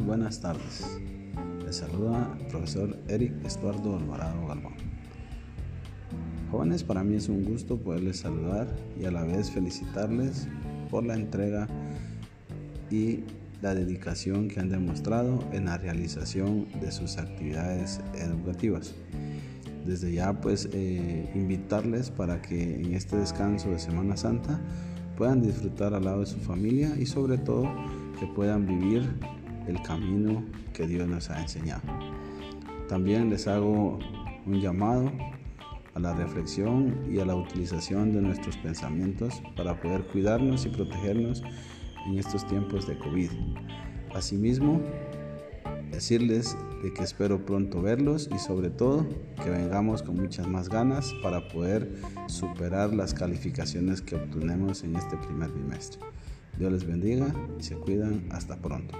buenas tardes. Les saluda el profesor Eric Estuardo Alvarado Galván. Jóvenes, para mí es un gusto poderles saludar y a la vez felicitarles por la entrega y la dedicación que han demostrado en la realización de sus actividades educativas. Desde ya pues eh, invitarles para que en este descanso de Semana Santa puedan disfrutar al lado de su familia y sobre todo que puedan vivir el camino que Dios nos ha enseñado. También les hago un llamado a la reflexión y a la utilización de nuestros pensamientos para poder cuidarnos y protegernos en estos tiempos de COVID. Asimismo, decirles de que espero pronto verlos y sobre todo que vengamos con muchas más ganas para poder superar las calificaciones que obtenemos en este primer bimestre. Dios les bendiga y se cuidan. Hasta pronto.